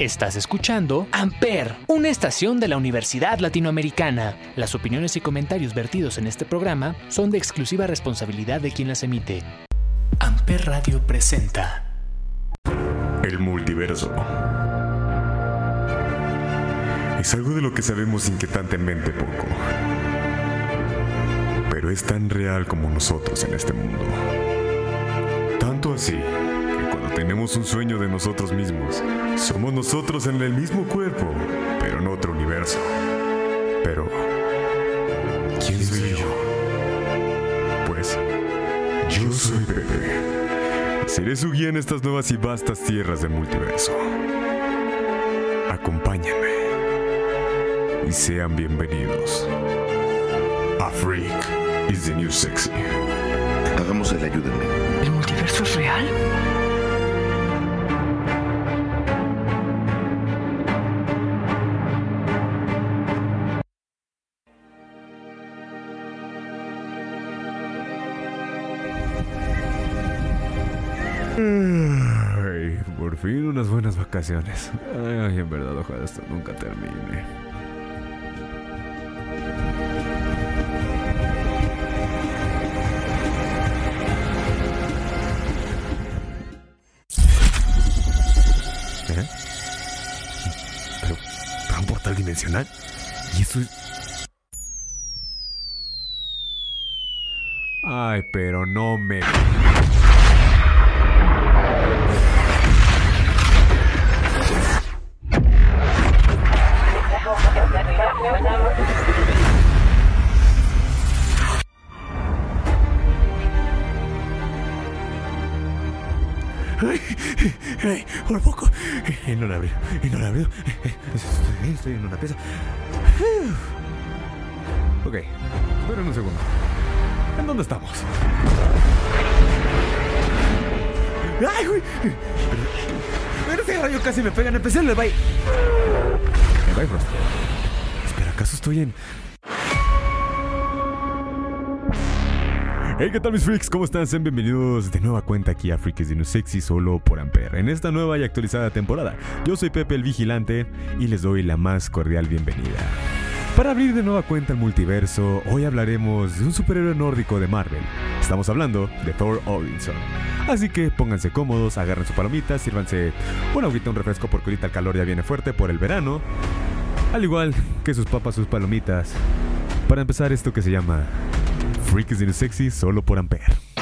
Estás escuchando Amper, una estación de la Universidad Latinoamericana. Las opiniones y comentarios vertidos en este programa son de exclusiva responsabilidad de quien las emite. Amper Radio presenta El multiverso. Es algo de lo que sabemos inquietantemente poco. Pero es tan real como nosotros en este mundo. Tanto así tenemos un sueño de nosotros mismos, somos nosotros en el mismo cuerpo, pero en otro universo. Pero, ¿quién soy yo? Pues, yo soy Pepe. Seré su guía en estas nuevas y vastas tierras del multiverso. Acompáñenme y sean bienvenidos. A freak is the new sexy. Hagamos el ayúdenme. ¿El multiverso es real? Unas vacaciones. Ay, en verdad, ojalá esto nunca termine. ¿Eh? ¿Pero, pero un portal dimensional? ¿Y eso es...? Ay, pero no me... Ay, por poco. Y no la abrió, y no la abrió. Estoy, estoy en una pieza. Ok, esperen un segundo. ¿En dónde estamos? ¡Ay, güey! Pero, ese rayo casi me pega en el bye. El bye Frost. Espera, ¿acaso estoy en...? Hey, ¿qué tal mis freaks? ¿Cómo están? Sean bienvenidos de nueva cuenta aquí a Freaks de Sexy solo por Ampere en esta nueva y actualizada temporada. Yo soy Pepe el Vigilante y les doy la más cordial bienvenida. Para abrir de nueva cuenta el multiverso, hoy hablaremos de un superhéroe nórdico de Marvel. Estamos hablando de Thor Odinson. Así que pónganse cómodos, agarren su palomita, sírvanse un agüita, un refresco porque ahorita el calor ya viene fuerte por el verano. Al igual que sus papas, sus palomitas. Para empezar esto que se llama Freaks in Sexy solo por. Amper.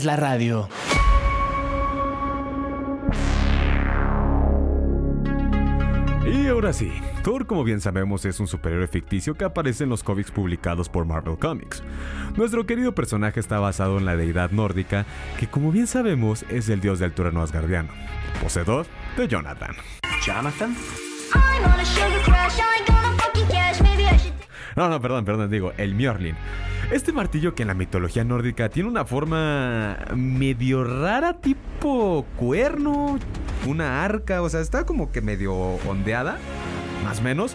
Haces la radio. Y ahora sí, Thor como bien sabemos es un superhéroe ficticio que aparece en los cómics publicados por Marvel Comics. Nuestro querido personaje está basado en la deidad nórdica que como bien sabemos es el dios del trueno asgardiano, poseedor de Jonathan. Jonathan. No, no, perdón, perdón, digo, el Mjolnir. Este martillo que en la mitología nórdica tiene una forma medio rara, tipo cuerno, una arca, o sea, está como que medio ondeada, más o menos.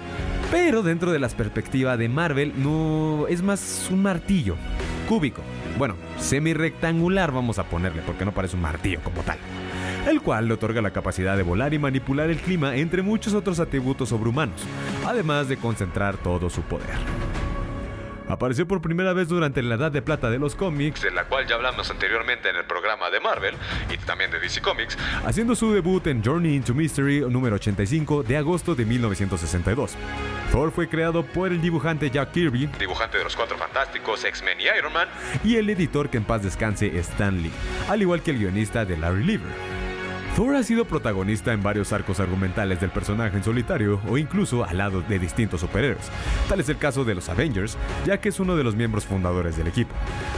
Pero dentro de las perspectivas de Marvel, no es más un martillo cúbico. Bueno, semi-rectangular vamos a ponerle, porque no parece un martillo como tal. El cual le otorga la capacidad de volar y manipular el clima, entre muchos otros atributos sobrehumanos, además de concentrar todo su poder. Apareció por primera vez durante la Edad de Plata de los cómics, de la cual ya hablamos anteriormente en el programa de Marvel y también de DC Comics, haciendo su debut en Journey into Mystery número 85 de agosto de 1962. Thor fue creado por el dibujante Jack Kirby, dibujante de los Cuatro Fantásticos, X-Men y Iron Man, y el editor que en paz descanse Stan Lee, al igual que el guionista de Larry Lever. Thor ha sido protagonista en varios arcos argumentales del personaje en solitario o incluso al lado de distintos superhéroes. Tal es el caso de los Avengers, ya que es uno de los miembros fundadores del equipo,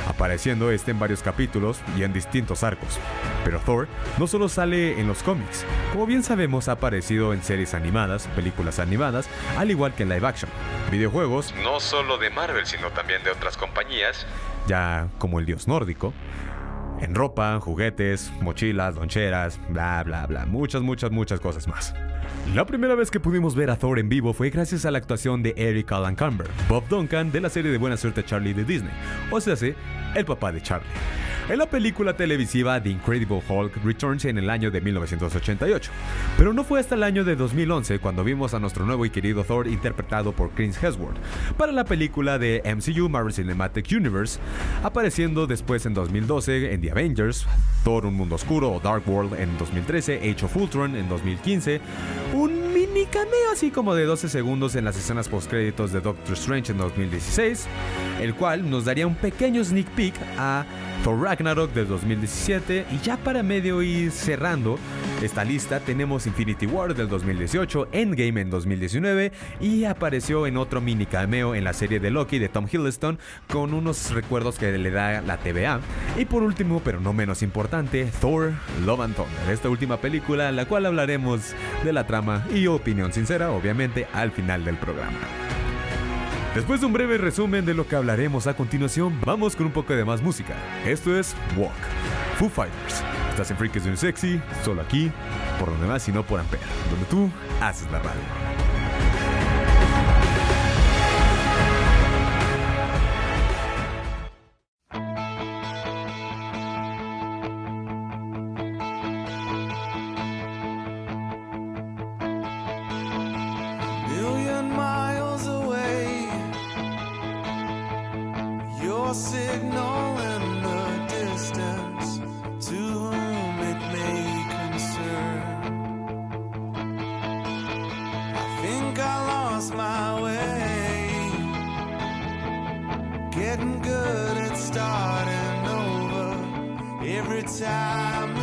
apareciendo este en varios capítulos y en distintos arcos. Pero Thor no solo sale en los cómics, como bien sabemos ha aparecido en series animadas, películas animadas, al igual que en live action, videojuegos, no solo de Marvel sino también de otras compañías, ya como el dios nórdico, en ropa, juguetes, mochilas, loncheras, bla, bla, bla. Muchas, muchas, muchas cosas más. La primera vez que pudimos ver a Thor en vivo fue gracias a la actuación de Eric Allan Camber, Bob Duncan de la serie de Buena Suerte Charlie de Disney, o sea, el papá de Charlie. En la película televisiva The Incredible Hulk Returns en el año de 1988. Pero no fue hasta el año de 2011 cuando vimos a nuestro nuevo y querido Thor interpretado por Chris Hemsworth para la película de MCU Marvel Cinematic Universe, apareciendo después en 2012 en The Avengers, Thor Un Mundo Oscuro o Dark World en 2013, Age of Ultron en 2015, un mini cameo así como de 12 segundos en las escenas postcréditos de Doctor Strange en 2016, el cual nos daría un pequeño sneak peek a Thor Ragnarok de 2017 y ya para medio ir cerrando esta lista tenemos Infinity War del 2018, Endgame en 2019 y apareció en otro mini cameo en la serie de Loki de Tom Hiddleston con unos recuerdos que le da la TVA y por último pero no menos importante Thor Love and Thunder, esta última película la cual hablaremos de la trama y opinión sincera obviamente al final del programa. Después de un breve resumen de lo que hablaremos a continuación, vamos con un poco de más música. Esto es Walk, Foo Fighters. Estás en Freaks Sexy, solo aquí, por donde más y no por Ampere, donde tú haces la radio. Time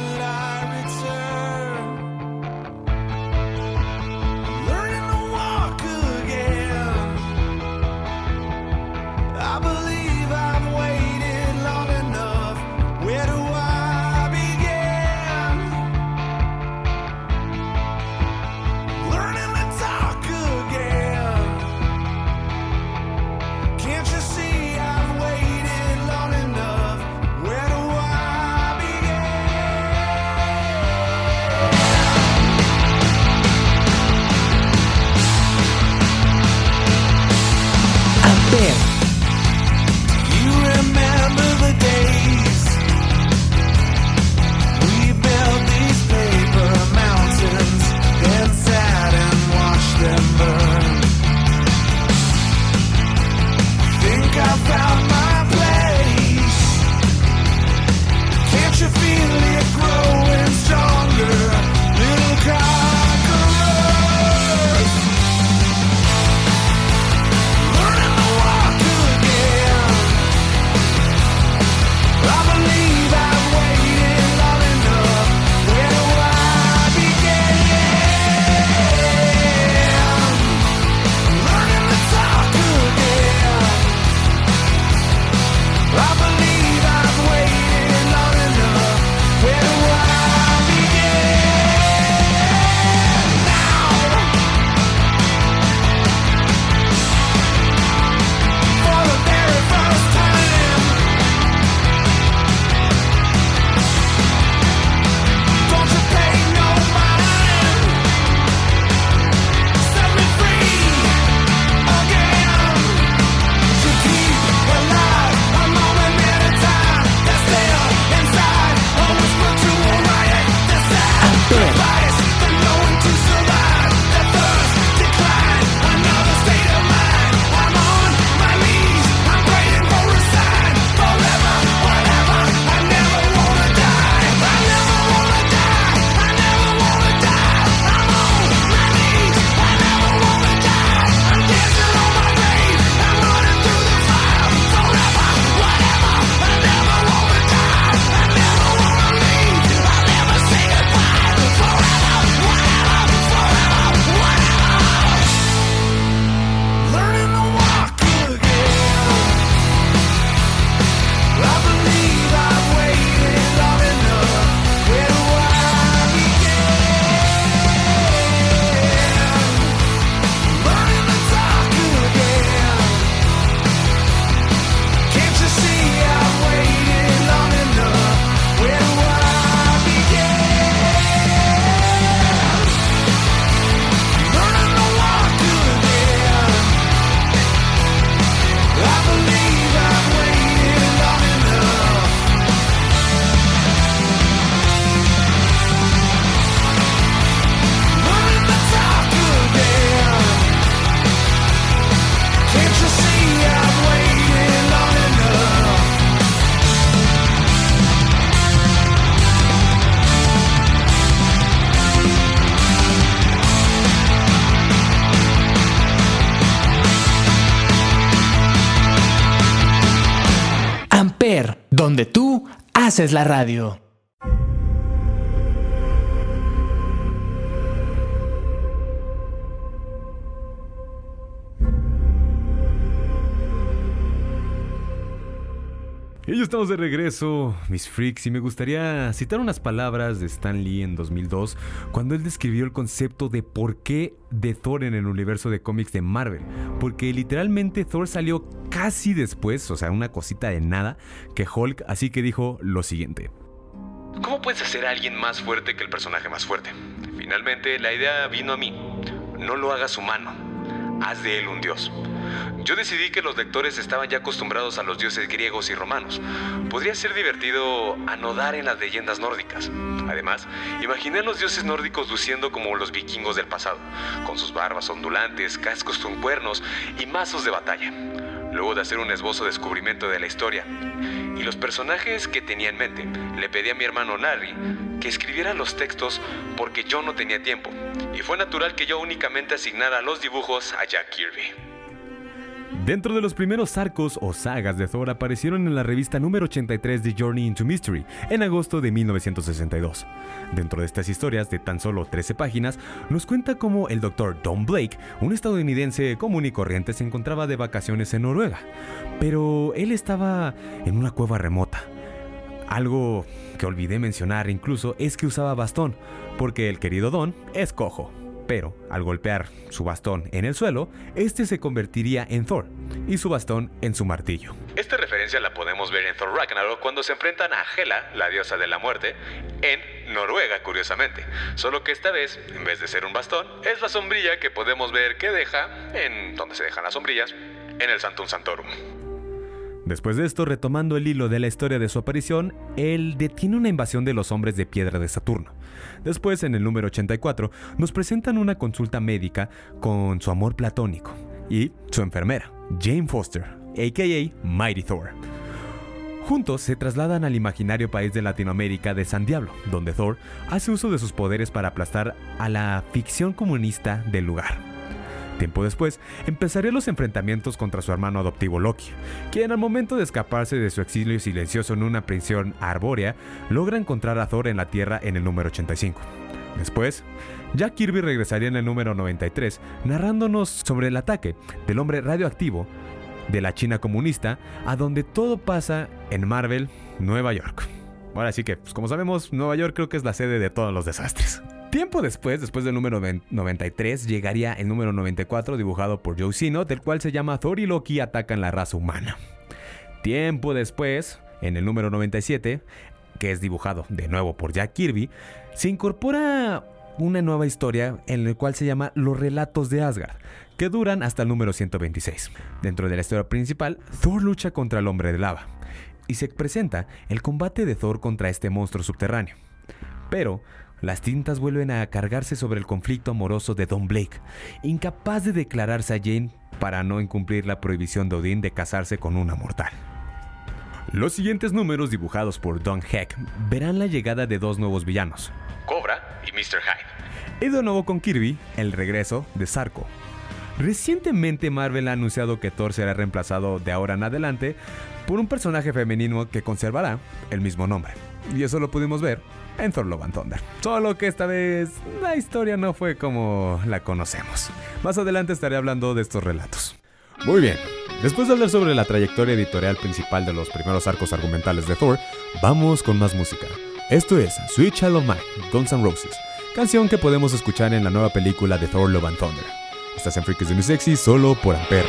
tú haces la radio. Y estamos de regreso, mis freaks, y me gustaría citar unas palabras de Stan Lee en 2002, cuando él describió el concepto de por qué de Thor en el universo de cómics de Marvel. Porque literalmente Thor salió casi después, o sea, una cosita de nada, que Hulk, así que dijo lo siguiente. ¿Cómo puedes hacer a alguien más fuerte que el personaje más fuerte? Finalmente, la idea vino a mí. No lo hagas humano, haz de él un dios. Yo decidí que los lectores estaban ya acostumbrados a los dioses griegos y romanos. Podría ser divertido anodar en las leyendas nórdicas. Además, imaginé a los dioses nórdicos luciendo como los vikingos del pasado, con sus barbas ondulantes, cascos con cuernos y mazos de batalla. Luego de hacer un esbozo descubrimiento de la historia y los personajes que tenía en mente, le pedí a mi hermano Larry que escribiera los textos porque yo no tenía tiempo. Y fue natural que yo únicamente asignara los dibujos a Jack Kirby. Dentro de los primeros arcos o sagas de Thor aparecieron en la revista número 83 de Journey into Mystery en agosto de 1962. Dentro de estas historias de tan solo 13 páginas, nos cuenta cómo el Dr. Don Blake, un estadounidense común y corriente, se encontraba de vacaciones en Noruega, pero él estaba en una cueva remota. Algo que olvidé mencionar incluso es que usaba bastón, porque el querido Don es cojo. Pero al golpear su bastón en el suelo, este se convertiría en Thor y su bastón en su martillo. Esta referencia la podemos ver en Thor Ragnarok cuando se enfrentan a Hela, la diosa de la muerte, en Noruega, curiosamente. Solo que esta vez, en vez de ser un bastón, es la sombrilla que podemos ver que deja, en donde se dejan las sombrillas, en el Santum Santorum. Después de esto, retomando el hilo de la historia de su aparición, él detiene una invasión de los hombres de piedra de Saturno. Después, en el número 84, nos presentan una consulta médica con su amor platónico y su enfermera, Jane Foster, aka Mighty Thor. Juntos se trasladan al imaginario país de Latinoamérica de San Diablo, donde Thor hace uso de sus poderes para aplastar a la ficción comunista del lugar. Tiempo después, empezaría los enfrentamientos contra su hermano adoptivo Loki, quien al momento de escaparse de su exilio silencioso en una prisión arbórea, logra encontrar a Thor en la Tierra en el número 85. Después, Jack Kirby regresaría en el número 93, narrándonos sobre el ataque del hombre radioactivo de la China comunista, a donde todo pasa en Marvel, Nueva York. Ahora sí que, pues como sabemos, Nueva York creo que es la sede de todos los desastres. Tiempo después, después del número 93, llegaría el número 94 dibujado por Joe Sino, del cual se llama Thor y Loki atacan la raza humana. Tiempo después, en el número 97, que es dibujado de nuevo por Jack Kirby, se incorpora una nueva historia en la cual se llama Los Relatos de Asgard, que duran hasta el número 126. Dentro de la historia principal, Thor lucha contra el hombre de lava, y se presenta el combate de Thor contra este monstruo subterráneo. Pero las tintas vuelven a cargarse sobre el conflicto amoroso de Don Blake, incapaz de declararse a Jane para no incumplir la prohibición de Odin de casarse con una mortal. Los siguientes números dibujados por Don Heck verán la llegada de dos nuevos villanos, Cobra y Mr. Hyde. Y de nuevo con Kirby, el regreso de Sarko. Recientemente Marvel ha anunciado que Thor será reemplazado de ahora en adelante por un personaje femenino que conservará el mismo nombre. Y eso lo pudimos ver en Thor Love and Thunder. Solo que esta vez la historia no fue como la conocemos. Más adelante estaré hablando de estos relatos. Muy bien, después de hablar sobre la trayectoria editorial principal de los primeros arcos argumentales de Thor, vamos con más música. Esto es Sweet Child of Mine, Guns N' Roses, canción que podemos escuchar en la nueva película de Thor Love and Thunder. Estás en Freaks de New Sexy solo por. Amper,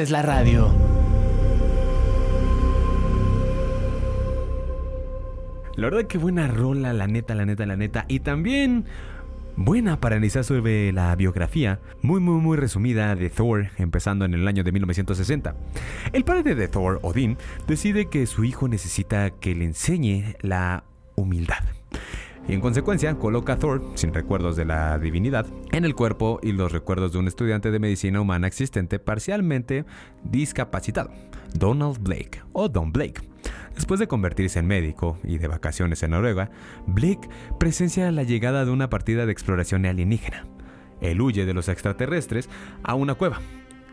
haces la radio. La verdad que buena rola, la neta, la neta, la neta. Y también buena para analizar sobre la biografía, muy muy muy resumida de Thor, empezando en el año de 1960. El padre de Thor, Odín, decide que su hijo necesita que le enseñe la humildad. Y en consecuencia coloca a Thor, sin recuerdos de la divinidad, en el cuerpo y los recuerdos de un estudiante de medicina humana existente parcialmente discapacitado, Donald Blake o Don Blake. Después de convertirse en médico y de vacaciones en Noruega, Blake presencia la llegada de una partida de exploración alienígena. Él huye de los extraterrestres a una cueva.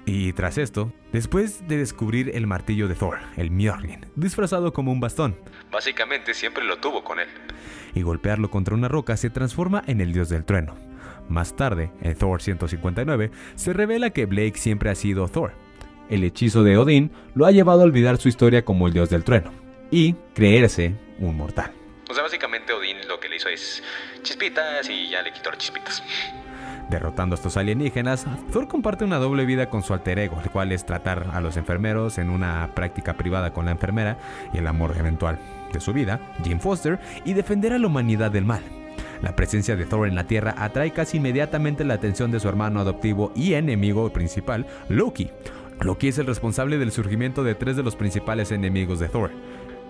Y tras esto, después de descubrir el martillo de Thor, el Mjolnir, disfrazado como un bastón, básicamente siempre lo tuvo con él, y golpearlo contra una roca se transforma en el dios del trueno. Más tarde, en Thor 159, se revela que Blake siempre ha sido Thor. El hechizo de Odín lo ha llevado a olvidar su historia como el dios del trueno y creerse un mortal. O sea, básicamente Odín lo que le hizo es chispitas y ya le quitó las chispitas. Derrotando a estos alienígenas, Thor comparte una doble vida con su alter ego, el cual es tratar a los enfermeros en una práctica privada con la enfermera y el amor eventual de su vida, Jim Foster, y defender a la humanidad del mal. La presencia de Thor en la Tierra atrae casi inmediatamente la atención de su hermano adoptivo y enemigo principal, Loki. Loki es el responsable del surgimiento de tres de los principales enemigos de Thor,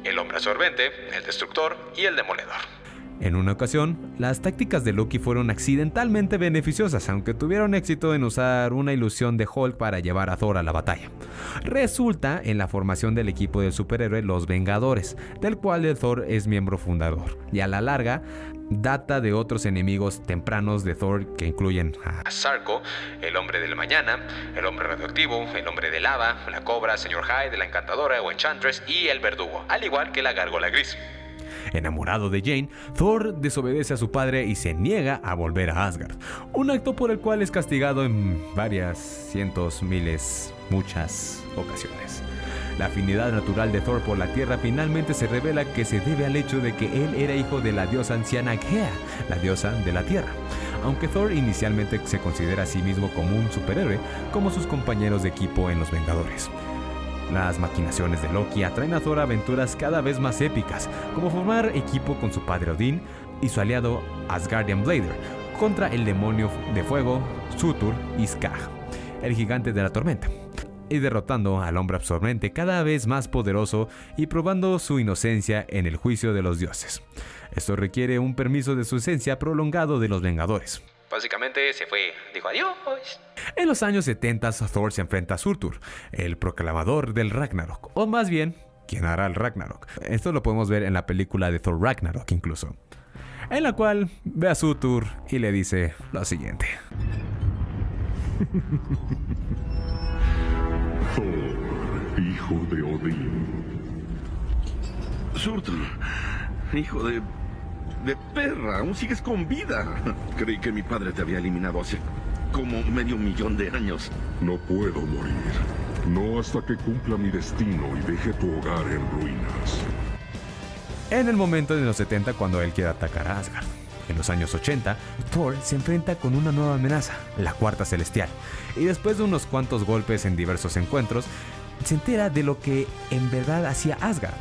El hombre absorbente, el destructor y el demoledor. En una ocasión, las tácticas de Loki fueron accidentalmente beneficiosas, aunque tuvieron éxito en usar una ilusión de Hulk para llevar a Thor a la batalla. Resulta en la formación del equipo del superhéroe Los Vengadores, del cual el Thor es miembro fundador, y a la larga data de otros enemigos tempranos de Thor que incluyen a Sarko, el hombre del mañana, el hombre radioactivo, el hombre de lava, la cobra, señor Hyde, la encantadora o Enchantress y el verdugo, al igual que la gárgola gris. Enamorado de Jane, Thor desobedece a su padre y se niega a volver a Asgard, un acto por el cual es castigado en varias cientos, miles, muchas ocasiones. La afinidad natural de Thor por la Tierra finalmente se revela que se debe al hecho de que él era hijo de la diosa anciana Gea, la diosa de la Tierra. Aunque Thor inicialmente se considera a sí mismo como un superhéroe, como sus compañeros de equipo en Los Vengadores. Las maquinaciones de Loki atraen a Thor aventuras cada vez más épicas, como formar equipo con su padre Odín y su aliado Asgardian Blader contra el demonio de fuego Sutur y el gigante de la tormenta, y derrotando al hombre absorbente cada vez más poderoso y probando su inocencia en el juicio de los dioses. Esto requiere un permiso de su esencia prolongado de los Vengadores. Básicamente se fue, dijo adiós. En los años 70, Thor se enfrenta a Surtur, el proclamador del Ragnarok, o más bien, quien hará el Ragnarok. Esto lo podemos ver en la película de Thor Ragnarok incluso, en la cual ve a Surtur y le dice lo siguiente. Thor, hijo de Odín. Surtur, hijo de... de perra, aún sigues con vida. Creí que mi padre te había eliminado hace como medio millón de años. No puedo morir. No hasta que cumpla mi destino y deje tu hogar en ruinas. En el momento de los 70 cuando él quiere atacar a Asgard. En los años 80, Thor se enfrenta con una nueva amenaza, la Cuarta Celestial, y después de unos cuantos golpes en diversos encuentros, se entera de lo que en verdad hacía Asgard.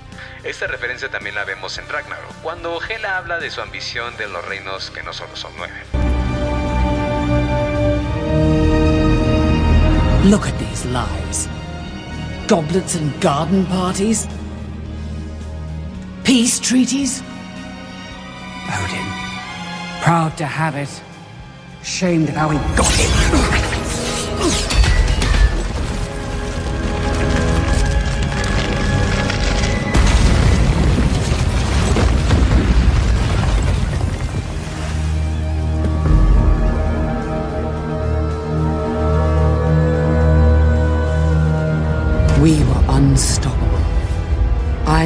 Esta referencia también la vemos en Ragnarok, cuando Hela habla de su ambición de los reinos que no solo son nueve. Look at these lies. Goblets and garden parties? Peace treaties? Odin, proud to have it. Shamed of how he got it.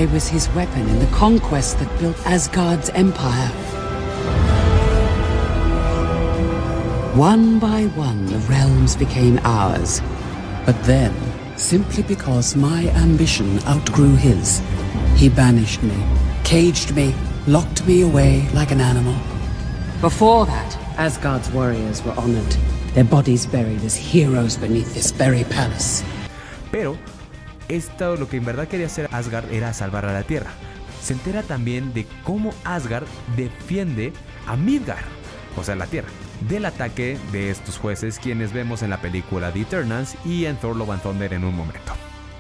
Was his weapon in the conquest that built Asgard's empire. One by one, the realms became ours. But then, simply because my ambition outgrew his, he banished me, caged me, locked me away like an animal. Before that, Asgard's warriors were honored, their bodies buried as heroes beneath this very palace. Pero esto lo que en verdad quería hacer Asgard era salvar a la Tierra. Se entera también de cómo Asgard defiende a Midgard, o sea, la Tierra, del ataque de estos jueces quienes vemos en la película The Eternals y en Thor Love and Thunder en un momento.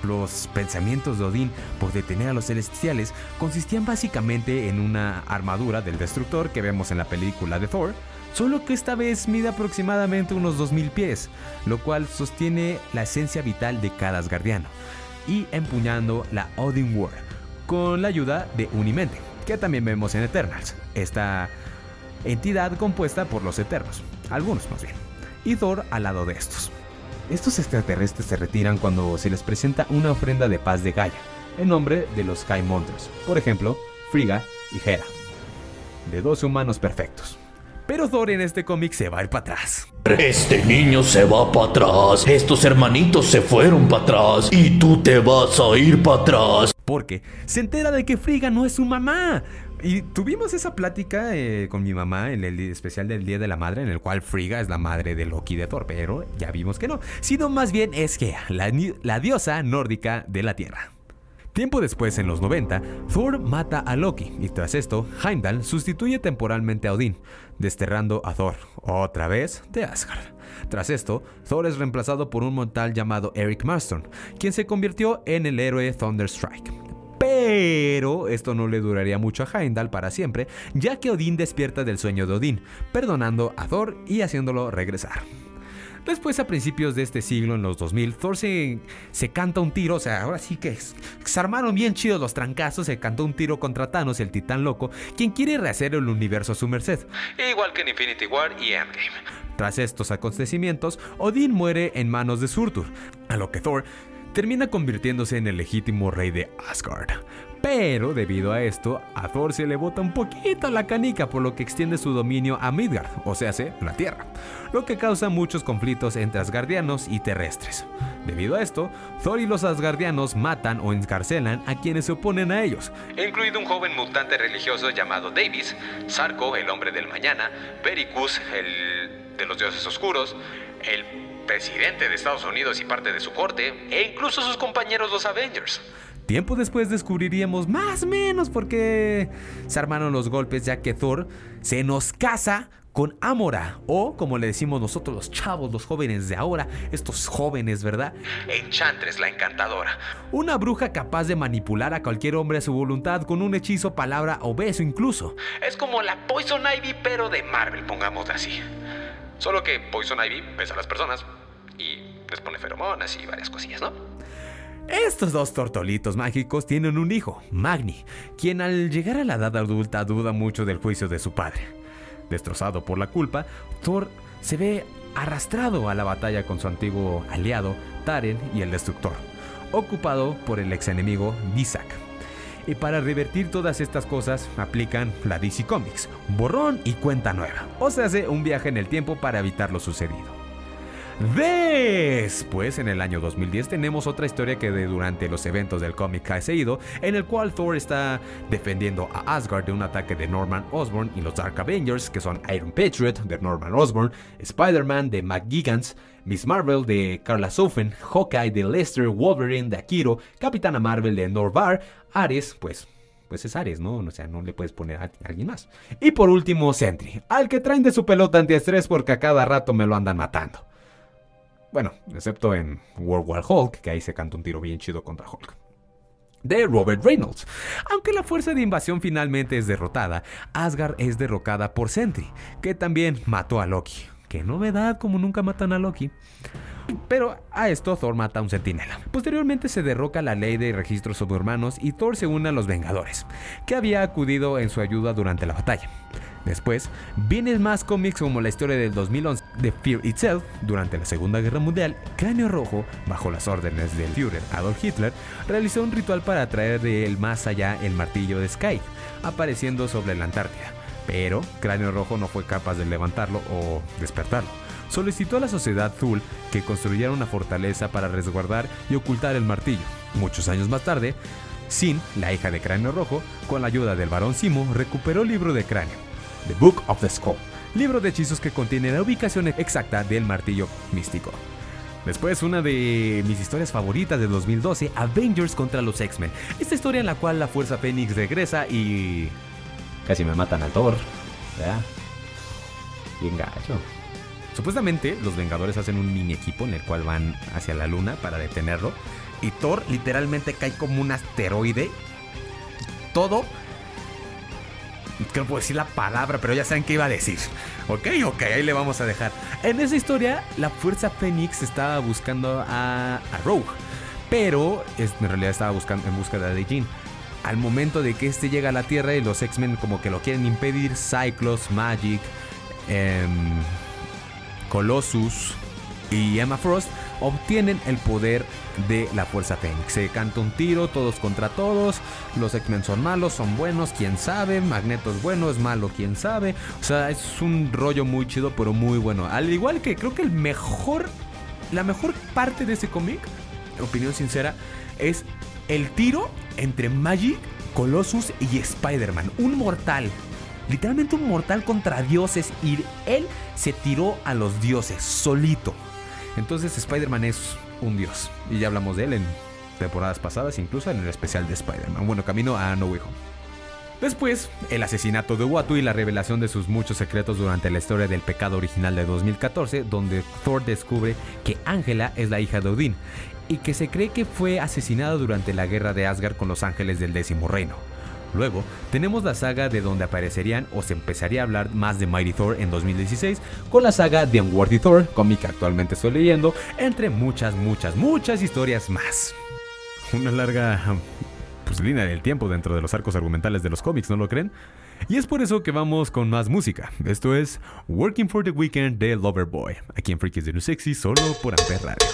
Los pensamientos de Odín por detener a los celestiales consistían básicamente en una armadura del destructor que vemos en la película de Thor, solo que esta vez mide aproximadamente unos 2000 pies, lo cual sostiene la esencia vital de cada asgardiano, y empuñando la Odin War, con la ayuda de Unimente, que también vemos en Eternals, esta entidad compuesta por los Eternos, algunos más bien, y Thor al lado de estos. Estos extraterrestres se retiran cuando se les presenta una ofrenda de paz de Gaia, en nombre de los Sky Monsters, por ejemplo, Frigga y Hera, de dos humanos perfectos. Pero Thor en este cómic se va a ir para atrás. Este niño se va para atrás, estos hermanitos se fueron para atrás y tú te vas a ir para atrás. Porque se entera de que Frigga no es su mamá. Y tuvimos esa plática eh, con mi mamá en el especial del Día de la Madre, en el cual Frigga es la madre de Loki de Thor, pero ya vimos que no, sino más bien es que la diosa nórdica de la Tierra. Tiempo después, en los 90, Thor mata a Loki y tras esto, Heimdall sustituye temporalmente a Odín, desterrando a Thor, otra vez, de Asgard. Tras esto, Thor es reemplazado por un mortal llamado Eric Marston, quien se convirtió en el héroe Thunderstrike. Pero esto no le duraría mucho a Heimdall para siempre, ya que Odín despierta del sueño de Odín, perdonando a Thor y haciéndolo regresar. Después, a principios de este siglo, en los 2000, Thor se, se canta un tiro, o sea, ahora sí que se armaron bien chidos los trancazos, se cantó un tiro contra Thanos, el titán loco, quien quiere rehacer el universo a su merced. Igual que en Infinity War y Endgame. Tras estos acontecimientos, Odín muere en manos de Surtur, a lo que Thor termina convirtiéndose en el legítimo rey de Asgard. Pero debido a esto, a Thor se le bota un poquito la canica, por lo que extiende su dominio a Midgard, o sea, la Tierra, lo que causa muchos conflictos entre asgardianos y terrestres. Debido a esto, Thor y los asgardianos matan o encarcelan a quienes se oponen a ellos, Incluido un joven mutante religioso llamado Davis, Sarko, el hombre del mañana, Pericus, el de los dioses oscuros, el presidente de Estados Unidos y parte de su corte, e incluso sus compañeros los Avengers. Tiempo después descubriríamos más o menos por qué se armaron los golpes, ya que Thor se nos casa con Amora, o como le decimos nosotros los chavos, los jóvenes de ahora, estos jóvenes, ¿verdad? Enchantress, la encantadora. Una bruja capaz de manipular a cualquier hombre a su voluntad con un hechizo, palabra o beso incluso. Es como la Poison Ivy, pero de Marvel, pongámosla así. Solo que Poison Ivy besa a las personas y les pone feromonas y varias cosillas, ¿no? Estos dos tortolitos mágicos tienen un hijo, Magni, quien al llegar a la edad adulta duda mucho del juicio de su padre. Destrozado por la culpa, Thor se ve arrastrado a la batalla con su antiguo aliado, Taren y el Destructor, ocupado por el ex enemigo Visak. Y para revertir todas estas cosas, aplican la DC Comics, borrón y cuenta nueva, o se hace un viaje en el tiempo para evitar lo sucedido. Después, en el año 2010, tenemos otra historia que de durante los eventos del cómic ha seguido, en el cual Thor está defendiendo a Asgard de un ataque de Norman Osborn y los Dark Avengers, que son Iron Patriot de Norman Osborn, Spider-Man de McGigans, Miss Marvel de Carla Sofen, Hawkeye de Lester, Wolverine de Akiro, Capitana Marvel de Norvar, Ares, pues pues es Ares, ¿no? O sea, no le puedes poner a alguien más. Y por último, Sentry, al que traen de su pelota antiestrés porque a cada rato me lo andan matando. Bueno, excepto en World War Hulk, que ahí se canta un tiro bien chido contra Hulk. De Robert Reynolds. Aunque la fuerza de invasión finalmente es derrotada, Asgard es derrocada por Sentry, que también mató a Loki. Qué novedad, como nunca matan a Loki. Pero a esto Thor mata a un centinela. Posteriormente se derroca la ley de registros subhumanos y Thor se une a los Vengadores, que había acudido en su ayuda durante la batalla. Después, vienen más cómics como la historia del 2011 de Fear Itself durante la Segunda Guerra Mundial. Cráneo Rojo, bajo las órdenes del Führer Adolf Hitler, realizó un ritual para traer de él más allá el martillo de Sky, apareciendo sobre la Antártida. Pero Cráneo Rojo no fue capaz de levantarlo o despertarlo solicitó a la sociedad Thul que construyera una fortaleza para resguardar y ocultar el martillo. Muchos años más tarde, Sin, la hija de Cráneo Rojo, con la ayuda del varón Simo, recuperó el libro de cráneo, The Book of the Skull, libro de hechizos que contiene la ubicación exacta del martillo místico. Después, una de mis historias favoritas de 2012, Avengers contra los X-Men. Esta historia en la cual la Fuerza Fénix regresa y... Casi me matan al Thor. ¿Verdad? Bien. Supuestamente los Vengadores hacen un mini equipo en el cual van hacia la luna para detenerlo. Y Thor literalmente cae como un asteroide. Todo. No puedo decir la palabra, pero ya saben qué iba a decir. Ok, ok, ahí le vamos a dejar. En esa historia, la Fuerza Fénix estaba buscando a, a Rogue. Pero en realidad estaba buscando, en búsqueda de Jean. Al momento de que este llega a la Tierra y los X-Men como que lo quieren impedir, Cyclops, Magic, em, Colossus y Emma Frost obtienen el poder de la Fuerza Fénix. Se canta un tiro, todos contra todos. Los X-Men son malos, son buenos, quién sabe. Magneto es bueno, es malo, quién sabe. O sea, es un rollo muy chido, pero muy bueno. Al igual que creo que el mejor, la mejor parte de ese cómic, opinión sincera, es el tiro entre Magic, Colossus y Spider-Man. Un mortal. Literalmente un mortal contra dioses y él se tiró a los dioses solito. Entonces Spider-Man es un dios. Y ya hablamos de él en temporadas pasadas, incluso en el especial de Spider-Man. Bueno, camino a No Way Home. Después, el asesinato de Watu y la revelación de sus muchos secretos durante la historia del pecado original de 2014, donde Thor descubre que Ángela es la hija de Odín y que se cree que fue asesinada durante la guerra de Asgard con los ángeles del décimo reino. Luego, tenemos la saga de donde aparecerían o se empezaría a hablar más de Mighty Thor en 2016 con la saga The Unworthy Thor, cómic que actualmente estoy leyendo, entre muchas, muchas, muchas historias más. Una larga pues, línea del tiempo dentro de los arcos argumentales de los cómics, ¿no lo creen? Y es por eso que vamos con más música. Esto es Working for the Weekend de Loverboy, aquí en Freakies de New Sexy, solo por Amper Radio.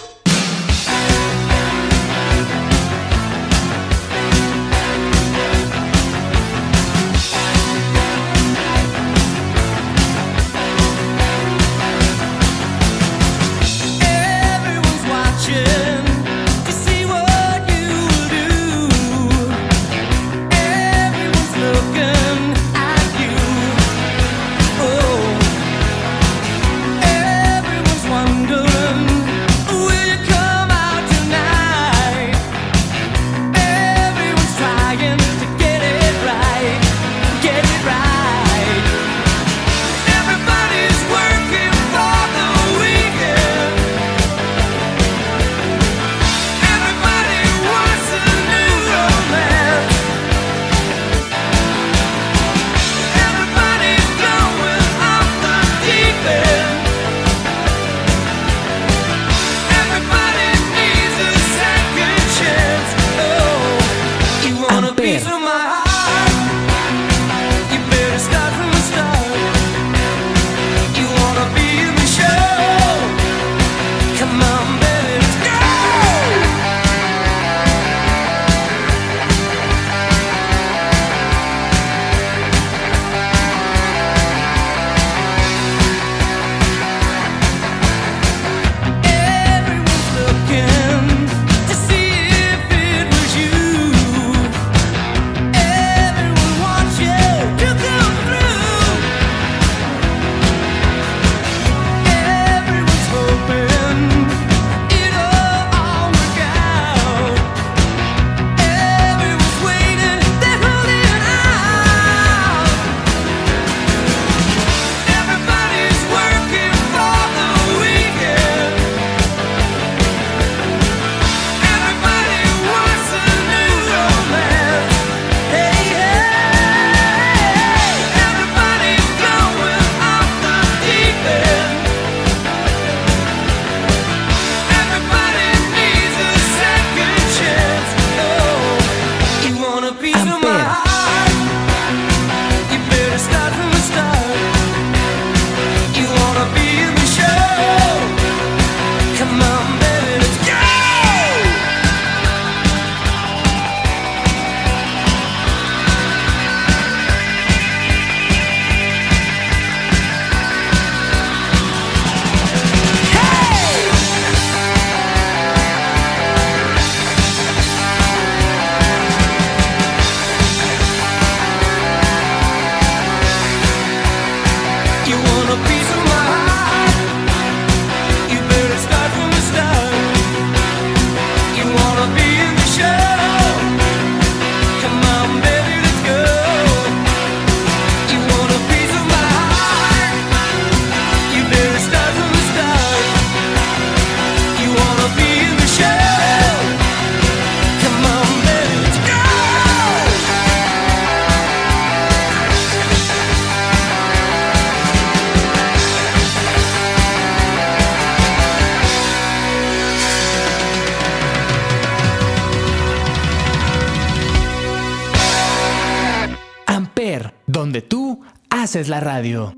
Haces la radio.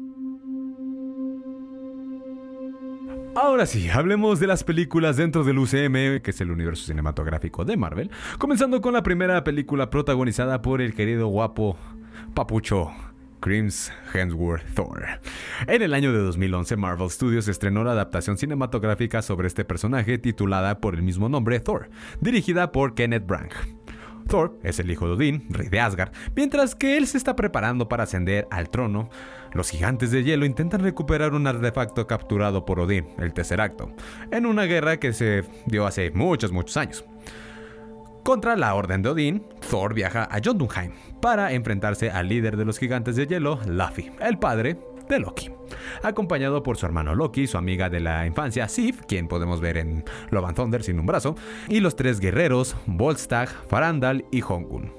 Ahora sí, hablemos de las películas dentro del UCM, que es el universo cinematográfico de Marvel, comenzando con la primera película protagonizada por el querido guapo papucho Crims Hemsworth Thor. En el año de 2011, Marvel Studios estrenó la adaptación cinematográfica sobre este personaje titulada por el mismo nombre Thor, dirigida por Kenneth Branagh. Thor es el hijo de Odín, rey de Asgard, mientras que él se está preparando para ascender al trono. Los gigantes de hielo intentan recuperar un artefacto capturado por Odín, el Tesseracto, en una guerra que se dio hace muchos, muchos años. Contra la Orden de Odín, Thor viaja a Jotunheim para enfrentarse al líder de los gigantes de hielo, Luffy, el padre de Loki, acompañado por su hermano Loki, su amiga de la infancia, Sif, quien podemos ver en Love Thunder sin un brazo, y los tres guerreros, Volstagg, Farandal y Hongun.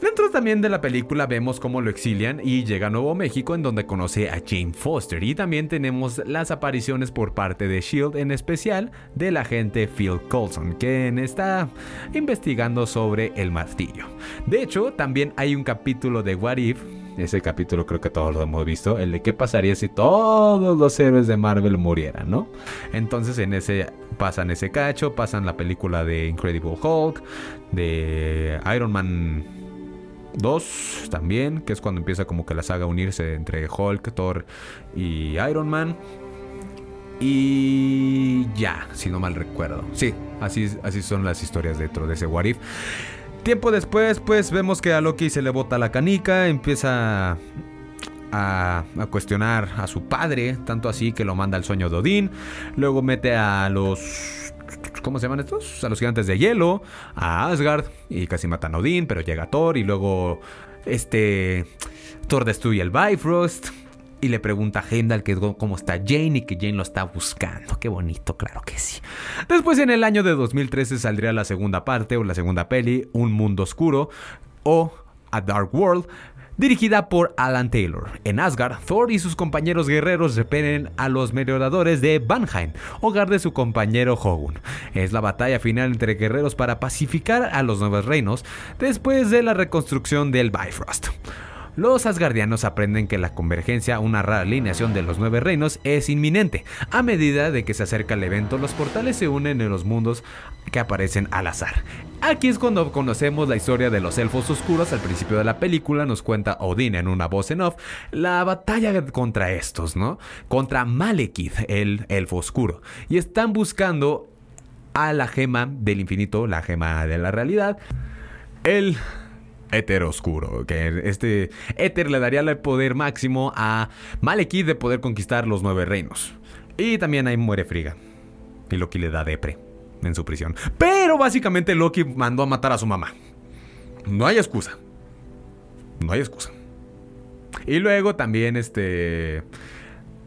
Dentro también de la película vemos cómo lo exilian y llega a Nuevo México en donde conoce a Jane Foster y también tenemos las apariciones por parte de Shield en especial del agente Phil Coulson quien está investigando sobre el martillo. De hecho también hay un capítulo de What If ese capítulo creo que todos lo hemos visto, el de qué pasaría si todos los héroes de Marvel murieran, ¿no? Entonces en ese pasan ese cacho, pasan la película de Incredible Hulk, de Iron Man 2 también, que es cuando empieza como que la saga a unirse entre Hulk, Thor y Iron Man. Y ya, si no mal recuerdo. Sí, así, así son las historias dentro de ese What If. Tiempo después, pues vemos que a Loki se le bota la canica, empieza a, cuestionar a su padre, tanto así que lo manda al sueño de Odín. Luego mete a los. ¿Cómo se llaman estos? A los gigantes de hielo, a Asgard, y casi matan a Odín, pero llega Thor, y luego este. Thor destruye el Bifrost. Y le pregunta a Heimdall que cómo está Jane y que Jane lo está buscando. Qué bonito, claro que sí. Después en el año de 2013 saldría la segunda parte o la segunda peli, Un Mundo Oscuro o A Dark World, dirigida por Alan Taylor. En Asgard, Thor y sus compañeros guerreros repelen a los merodeadores de Vanheim, hogar de su compañero Hogun. Es la batalla final entre guerreros para pacificar a los nuevos reinos después de la reconstrucción del Bifrost. Los asgardianos aprenden que la convergencia, una rara alineación de los nueve reinos, es inminente. A medida de que se acerca el evento, los portales se unen en los mundos que aparecen al azar. Aquí es cuando conocemos la historia de los elfos oscuros. Al principio de la película nos cuenta Odín en una voz en off la batalla contra estos, ¿no? Contra Malekith, el elfo oscuro. Y están buscando a la gema del infinito, la gema de la realidad. El éter oscuro, que este éter le daría el poder máximo a Malekith de poder conquistar los nueve reinos. Y también ahí muere Friga. Y Loki le da depre en su prisión. Pero básicamente Loki mandó a matar a su mamá. No hay excusa. No hay excusa. Y luego también este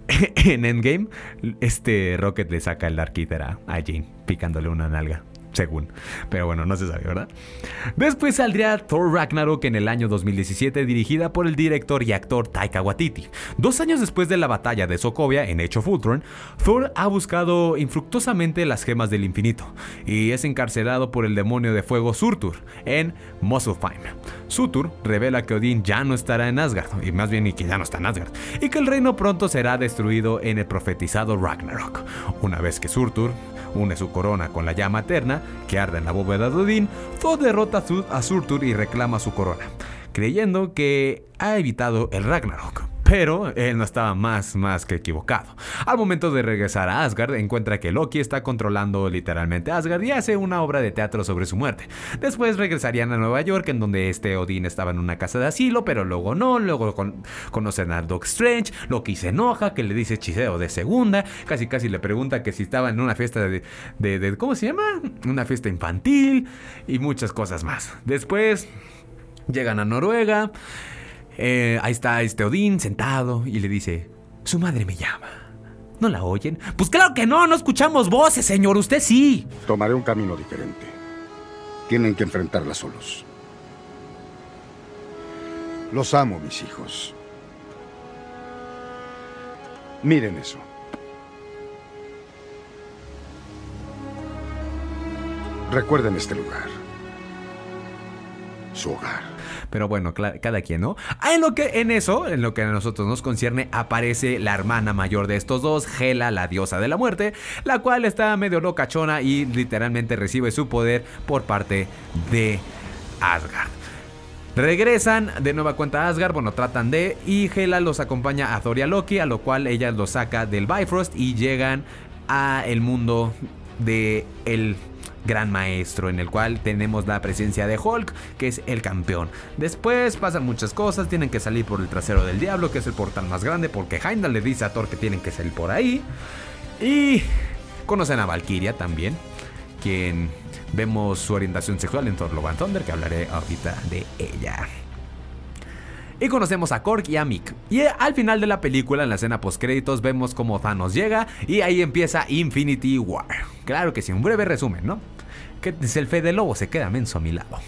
en Endgame este Rocket le saca el Dark Eater a Jane picándole una nalga según. Pero bueno, no se sabe, ¿verdad? Después saldría Thor Ragnarok en el año 2017, dirigida por el director y actor Taika Waititi. Dos años después de la batalla de Sokovia en Age of Thor ha buscado infructuosamente las gemas del infinito y es encarcelado por el demonio de fuego Surtur en Muspelheim. Surtur revela que Odín ya no estará en Asgard, y más bien y que ya no está en Asgard, y que el reino pronto será destruido en el profetizado Ragnarok. Una vez que Surtur une su corona con la llama eterna que arde en la bóveda de Odín, Thor derrota a Surtur y reclama su corona, creyendo que ha evitado el Ragnarok. Pero él no estaba más, más que equivocado. Al momento de regresar a Asgard, encuentra que Loki está controlando literalmente Asgard y hace una obra de teatro sobre su muerte. Después regresarían a Nueva York, en donde este Odín estaba en una casa de asilo, pero luego no. Luego con conocen a Doc Strange. Loki se enoja, que le dice hechicero de segunda. Casi, casi le pregunta que si estaba en una fiesta de, de, de ¿cómo se llama? Una fiesta infantil y muchas cosas más. Después llegan a Noruega. Eh, ahí está este Odín sentado y le dice, su madre me llama. ¿No la oyen? Pues claro que no, no escuchamos voces, señor, usted sí. Tomaré un camino diferente. Tienen que enfrentarla solos. Los amo, mis hijos. Miren eso. Recuerden este lugar. su hogar. Pero bueno, cada quien, ¿no? Ah, En lo que en eso, en lo que a nosotros nos concierne, aparece la hermana mayor de estos dos, Hela, la diosa de la muerte, la cual está medio locachona y literalmente recibe su poder por parte de Asgard. Regresan de nueva cuenta a Asgard, bueno, tratan de, y Hela los acompaña a Thor y a Loki, a lo cual ella los saca del Bifrost y llegan a el mundo de el gran maestro, en el cual tenemos la presencia de Hulk, que es el campeón. Después pasan muchas cosas, tienen que salir por el trasero del diablo, que es el portal más grande, porque Heimdall le dice a Thor que tienen que salir por ahí. Y conocen a Valkyria también, quien vemos su orientación sexual en Thor Love and Thunder, que hablaré ahorita de ella. Y conocemos a Korg y a Mick. Y al final de la película, en la escena postcréditos, vemos cómo Thanos llega y ahí empieza Infinity War. Claro que sí, un breve resumen, ¿no? Que es el fe de lobo, se queda menso a mi lado.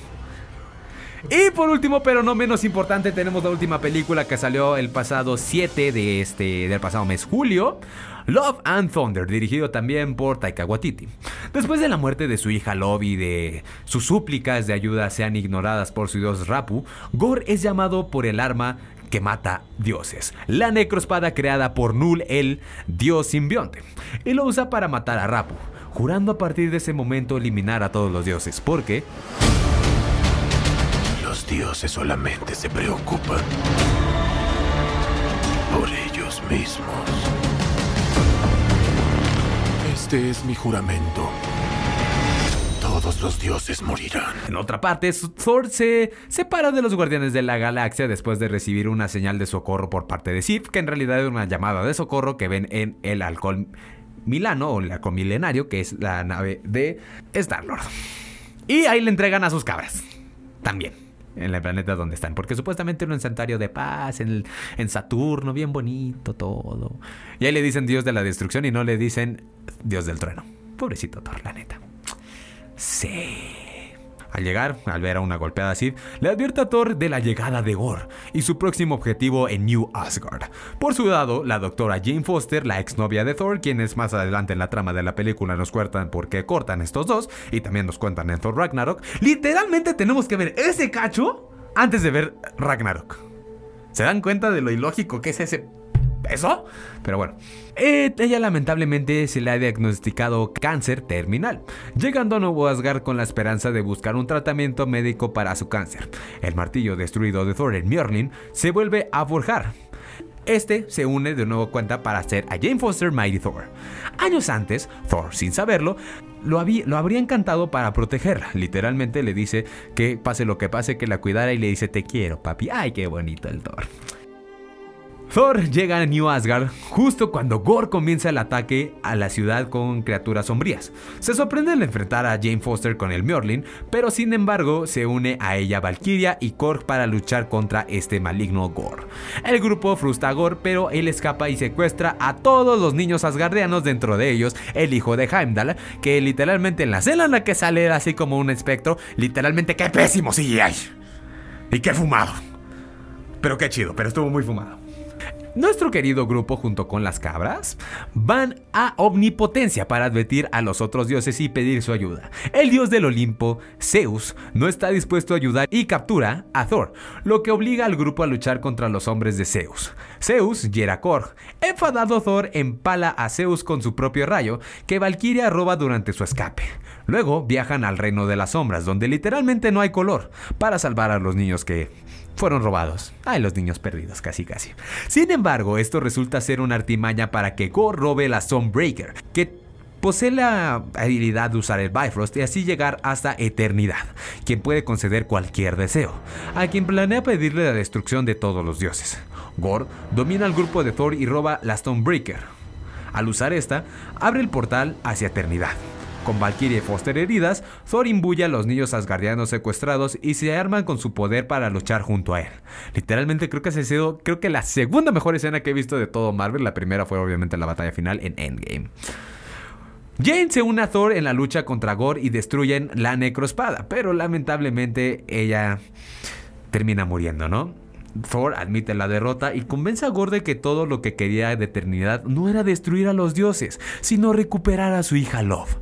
Y por último, pero no menos importante, tenemos la última película que salió el pasado 7 de este, del pasado mes, julio. Love and Thunder, dirigido también por Taika Waititi. Después de la muerte de su hija Love y de sus súplicas de ayuda sean ignoradas por su dios Rapu, Gore es llamado por el arma que mata dioses, la necroespada creada por Null, el dios simbionte, y lo usa para matar a Rapu, jurando a partir de ese momento eliminar a todos los dioses, porque Los dioses solamente se preocupan por ellos mismos. Este es mi juramento. Todos los dioses morirán. En otra parte, Thor se separa de los Guardianes de la Galaxia después de recibir una señal de socorro por parte de Sif, que en realidad es una llamada de socorro que ven en el Halcón Milano o el Halcón Milenario, que es la nave de Star-Lord. Y ahí le entregan a sus cabras. También. En el planeta donde están. Porque supuestamente era un santuario de paz en, en Saturno, bien bonito todo. Y ahí le dicen Dios de la destrucción y no le dicen Dios del trueno. Pobrecito Thor, la neta. Sí. Al llegar, al ver a una golpeada Sif, le advierte a Thor de la llegada de Gore y su próximo objetivo en New Asgard. Por su lado, la doctora Jane Foster, la exnovia de Thor, quienes más adelante en la trama de la película nos cuentan por qué cortan estos dos y también nos cuentan en Thor Ragnarok, literalmente tenemos que ver ese cacho antes de ver Ragnarok. ¿Se dan cuenta de lo ilógico que es ese eso? Pero bueno, eh, ella lamentablemente se le ha diagnosticado cáncer terminal, llegando a Nuevo Asgard con la esperanza de buscar un tratamiento médico para su cáncer. El martillo destruido de Thor en Mjolnir se vuelve a forjar. Este se une de nuevo cuenta para hacer a Jane Foster Mighty Thor. Años antes, Thor, sin saberlo, lo, lo habría encantado para protegerla. Literalmente le dice que pase lo que pase, que la cuidara y le dice te quiero, papi. Ay, qué bonito el Thor. Thor llega a New Asgard justo cuando Gore comienza el ataque a la ciudad con criaturas sombrías. Se sorprende al enfrentar a Jane Foster con el Mjolnir, pero sin embargo se une a ella Valkyria y Korg para luchar contra este maligno Gore. El grupo frustra a Gore, pero él escapa y secuestra a todos los niños asgardianos, dentro de ellos el hijo de Heimdall, que literalmente en la escena en la que sale era así como un espectro, literalmente qué pésimo CGI. Y qué fumado. Pero qué chido, pero estuvo muy fumado. Nuestro querido grupo junto con las cabras van a Omnipotencia para advertir a los otros dioses y pedir su ayuda. El dios del Olimpo, Zeus, no está dispuesto a ayudar y captura a Thor, lo que obliga al grupo a luchar contra los hombres de Zeus. Zeus hiera Korg. Enfadado Thor empala a Zeus con su propio rayo que Valkyria roba durante su escape. Luego viajan al reino de las sombras, donde literalmente no hay color, para salvar a los niños que fueron robados. Ay, los niños perdidos, casi casi. Sin embargo, esto resulta ser una artimaña para que Gore robe la Stormbreaker, que posee la habilidad de usar el Bifrost y así llegar hasta Eternidad, quien puede conceder cualquier deseo, a quien planea pedirle la destrucción de todos los dioses. Gore domina al grupo de Thor y roba la Stormbreaker. Al usar esta, abre el portal hacia Eternidad. Con Valkyrie y Foster heridas, Thor imbuye a los niños asgardianos secuestrados y se arman con su poder para luchar junto a él. Literalmente creo que ha sido creo que la segunda mejor escena que he visto de todo Marvel. La primera fue obviamente la batalla final en Endgame. Jane se une a Thor en la lucha contra Gore y destruyen la necroespada, pero lamentablemente ella termina muriendo, ¿no? Thor admite la derrota y convence a Gore de que todo lo que quería de eternidad no era destruir a los dioses, sino recuperar a su hija Love.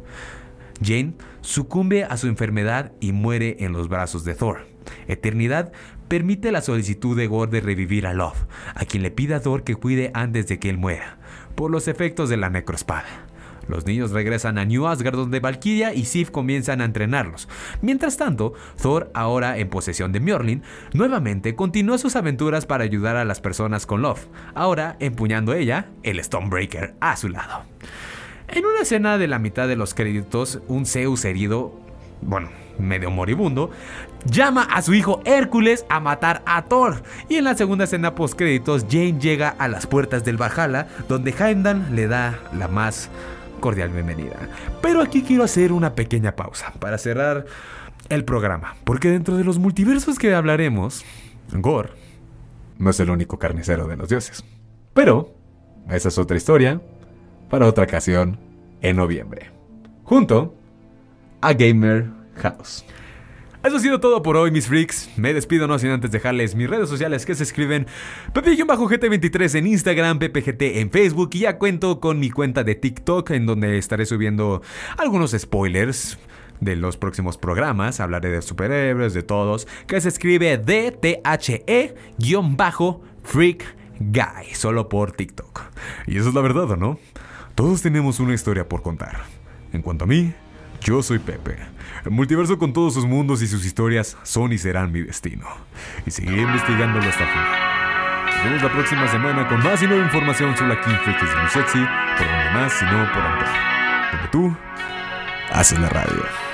Jane sucumbe a su enfermedad y muere en los brazos de Thor. eternidad, permite la solicitud de Gore de revivir a Love, a quien le pide a Thor que cuide antes de que él muera, por los efectos de la necroespada. Los niños regresan a New Asgard donde Valkyria y Sif comienzan a entrenarlos. Mientras tanto, Thor, ahora en posesión de Mjolnir, nuevamente continúa sus aventuras para ayudar a las personas con Love, ahora empuñando ella el Stonebreaker a su lado. En una escena de la mitad de los créditos, un Zeus herido, bueno, medio moribundo, llama a su hijo Hércules a matar a Thor. Y en la segunda escena post créditos, Jane llega a las puertas del Valhalla, donde Heimdall le da la más cordial bienvenida. Pero aquí quiero hacer una pequeña pausa para cerrar el programa, porque dentro de los multiversos que hablaremos, Gore no es el único carnicero de los dioses. Pero esa es otra historia para otra ocasión en noviembre. Junto a Gamer House. Eso ha sido todo por hoy, mis freaks. Me despido no sin antes dejarles mis redes sociales que se escriben Pepe-GT23 en Instagram, PPGT en Facebook y ya cuento con mi cuenta de TikTok en donde estaré subiendo algunos spoilers de los próximos programas. Hablaré de superhéroes, de todos, que se escribe DTHE-Freak Guy, solo por TikTok. Y eso es la verdad, ¿o no? Todos tenemos una historia por contar. En cuanto a mí, yo soy Pepe. El multiverso con todos sus mundos y sus historias son y serán mi destino. Y seguiré investigándolo hasta el. Nos vemos la próxima semana con más y nueva información sobre la King Freak es muy sexy, por donde más si no por Ampere. Donde tú haces la radio.